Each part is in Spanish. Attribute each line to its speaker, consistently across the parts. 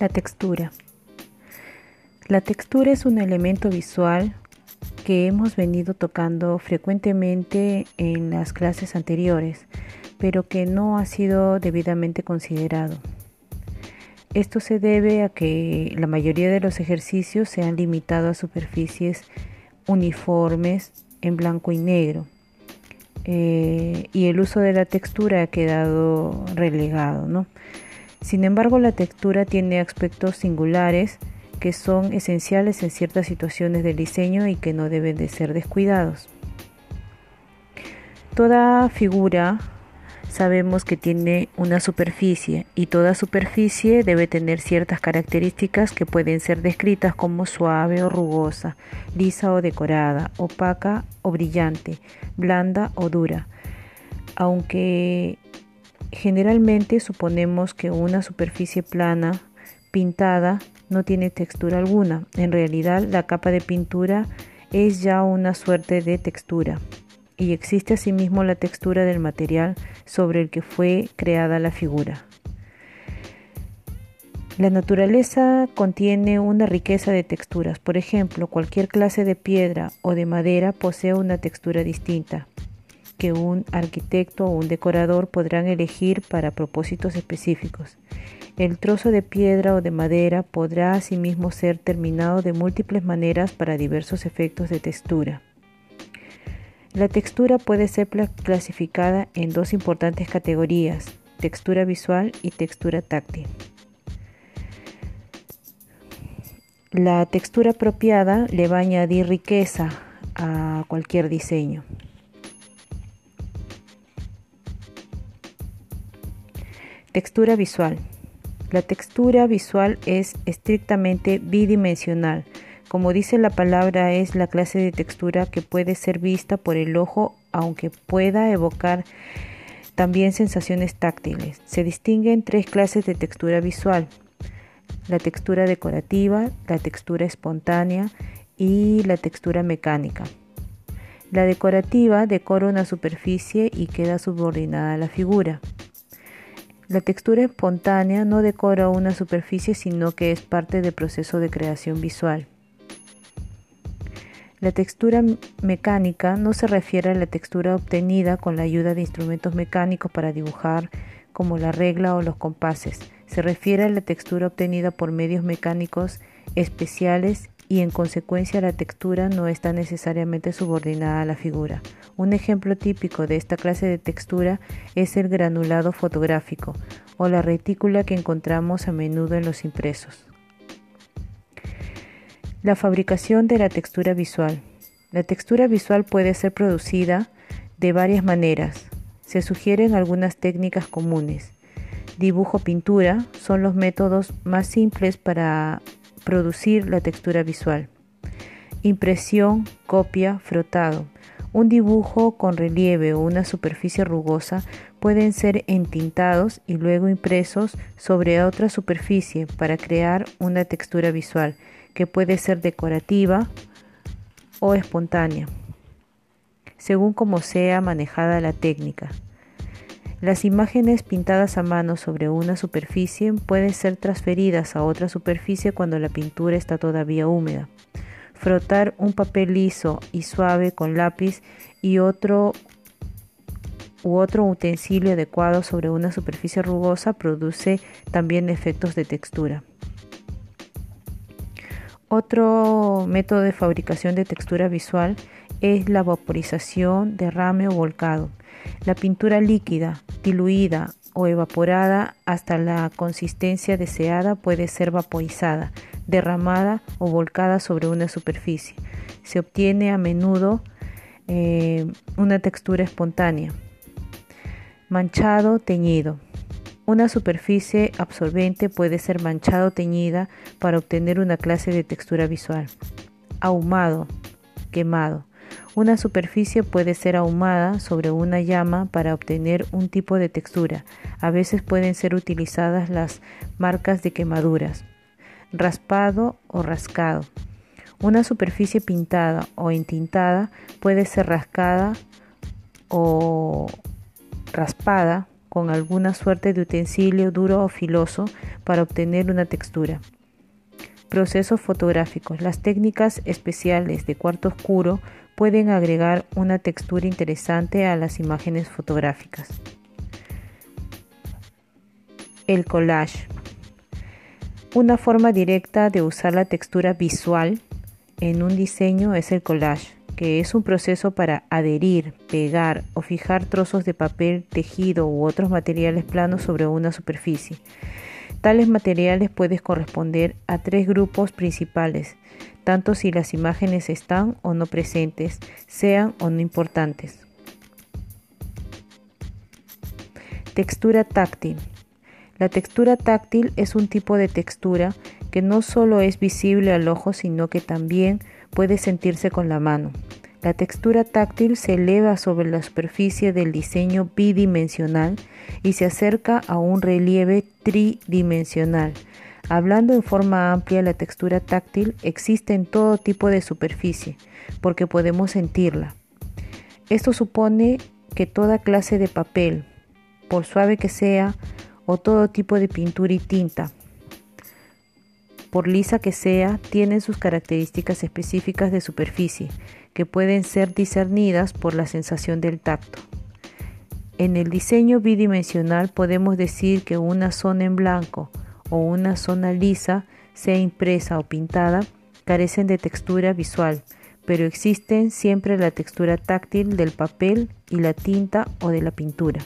Speaker 1: La textura. La textura es un elemento visual que hemos venido tocando frecuentemente en las clases anteriores, pero que no ha sido debidamente considerado. Esto se debe a que la mayoría de los ejercicios se han limitado a superficies uniformes en blanco y negro eh, y el uso de la textura ha quedado relegado. ¿no? Sin embargo, la textura tiene aspectos singulares que son esenciales en ciertas situaciones del diseño y que no deben de ser descuidados. Toda figura sabemos que tiene una superficie y toda superficie debe tener ciertas características que pueden ser descritas como suave o rugosa, lisa o decorada, opaca o brillante, blanda o dura. Aunque Generalmente suponemos que una superficie plana, pintada, no tiene textura alguna. En realidad la capa de pintura es ya una suerte de textura y existe asimismo la textura del material sobre el que fue creada la figura. La naturaleza contiene una riqueza de texturas. Por ejemplo, cualquier clase de piedra o de madera posee una textura distinta que un arquitecto o un decorador podrán elegir para propósitos específicos. El trozo de piedra o de madera podrá asimismo ser terminado de múltiples maneras para diversos efectos de textura. La textura puede ser clasificada en dos importantes categorías, textura visual y textura táctil. La textura apropiada le va a añadir riqueza a cualquier diseño. Textura visual. La textura visual es estrictamente bidimensional. Como dice la palabra, es la clase de textura que puede ser vista por el ojo, aunque pueda evocar también sensaciones táctiles. Se distinguen tres clases de textura visual. La textura decorativa, la textura espontánea y la textura mecánica. La decorativa decora una superficie y queda subordinada a la figura. La textura espontánea no decora una superficie, sino que es parte del proceso de creación visual. La textura mecánica no se refiere a la textura obtenida con la ayuda de instrumentos mecánicos para dibujar, como la regla o los compases. Se refiere a la textura obtenida por medios mecánicos especiales y en consecuencia la textura no está necesariamente subordinada a la figura. Un ejemplo típico de esta clase de textura es el granulado fotográfico o la retícula que encontramos a menudo en los impresos. La fabricación de la textura visual. La textura visual puede ser producida de varias maneras. Se sugieren algunas técnicas comunes. Dibujo pintura son los métodos más simples para producir la textura visual. Impresión, copia, frotado. Un dibujo con relieve o una superficie rugosa pueden ser entintados y luego impresos sobre otra superficie para crear una textura visual que puede ser decorativa o espontánea, según como sea manejada la técnica. Las imágenes pintadas a mano sobre una superficie pueden ser transferidas a otra superficie cuando la pintura está todavía húmeda. Frotar un papel liso y suave con lápiz y otro u otro utensilio adecuado sobre una superficie rugosa produce también efectos de textura. Otro método de fabricación de textura visual es la vaporización, derrame o volcado. La pintura líquida, diluida o evaporada hasta la consistencia deseada puede ser vaporizada, derramada o volcada sobre una superficie. Se obtiene a menudo eh, una textura espontánea. Manchado, teñido. Una superficie absorbente puede ser manchado o teñida para obtener una clase de textura visual. Ahumado, quemado. Una superficie puede ser ahumada sobre una llama para obtener un tipo de textura. A veces pueden ser utilizadas las marcas de quemaduras. Raspado o rascado. Una superficie pintada o entintada puede ser rascada o raspada con alguna suerte de utensilio duro o filoso para obtener una textura. Procesos fotográficos. Las técnicas especiales de cuarto oscuro pueden agregar una textura interesante a las imágenes fotográficas. El collage. Una forma directa de usar la textura visual en un diseño es el collage que es un proceso para adherir, pegar o fijar trozos de papel, tejido u otros materiales planos sobre una superficie. Tales materiales pueden corresponder a tres grupos principales, tanto si las imágenes están o no presentes, sean o no importantes. Textura táctil. La textura táctil es un tipo de textura que no solo es visible al ojo, sino que también puede sentirse con la mano. La textura táctil se eleva sobre la superficie del diseño bidimensional y se acerca a un relieve tridimensional. Hablando en forma amplia, la textura táctil existe en todo tipo de superficie, porque podemos sentirla. Esto supone que toda clase de papel, por suave que sea, o todo tipo de pintura y tinta, por lisa que sea, tienen sus características específicas de superficie, que pueden ser discernidas por la sensación del tacto. En el diseño bidimensional podemos decir que una zona en blanco o una zona lisa, sea impresa o pintada, carecen de textura visual, pero existen siempre la textura táctil del papel y la tinta o de la pintura.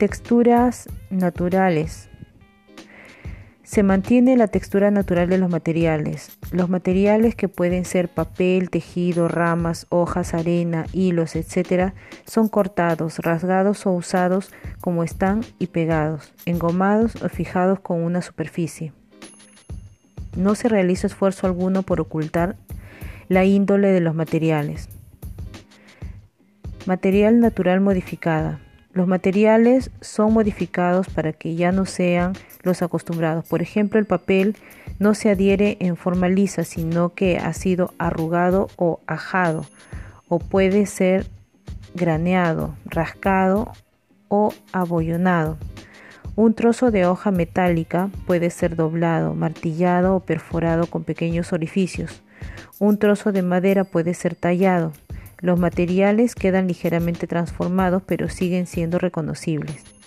Speaker 1: Texturas naturales. Se mantiene la textura natural de los materiales. Los materiales que pueden ser papel, tejido, ramas, hojas, arena, hilos, etc., son cortados, rasgados o usados como están y pegados, engomados o fijados con una superficie. No se realiza esfuerzo alguno por ocultar la índole de los materiales. Material natural modificada. Los materiales son modificados para que ya no sean los acostumbrados. Por ejemplo, el papel no se adhiere en forma lisa, sino que ha sido arrugado o ajado, o puede ser graneado, rascado o abollonado. Un trozo de hoja metálica puede ser doblado, martillado o perforado con pequeños orificios. Un trozo de madera puede ser tallado. Los materiales quedan ligeramente transformados pero siguen siendo reconocibles.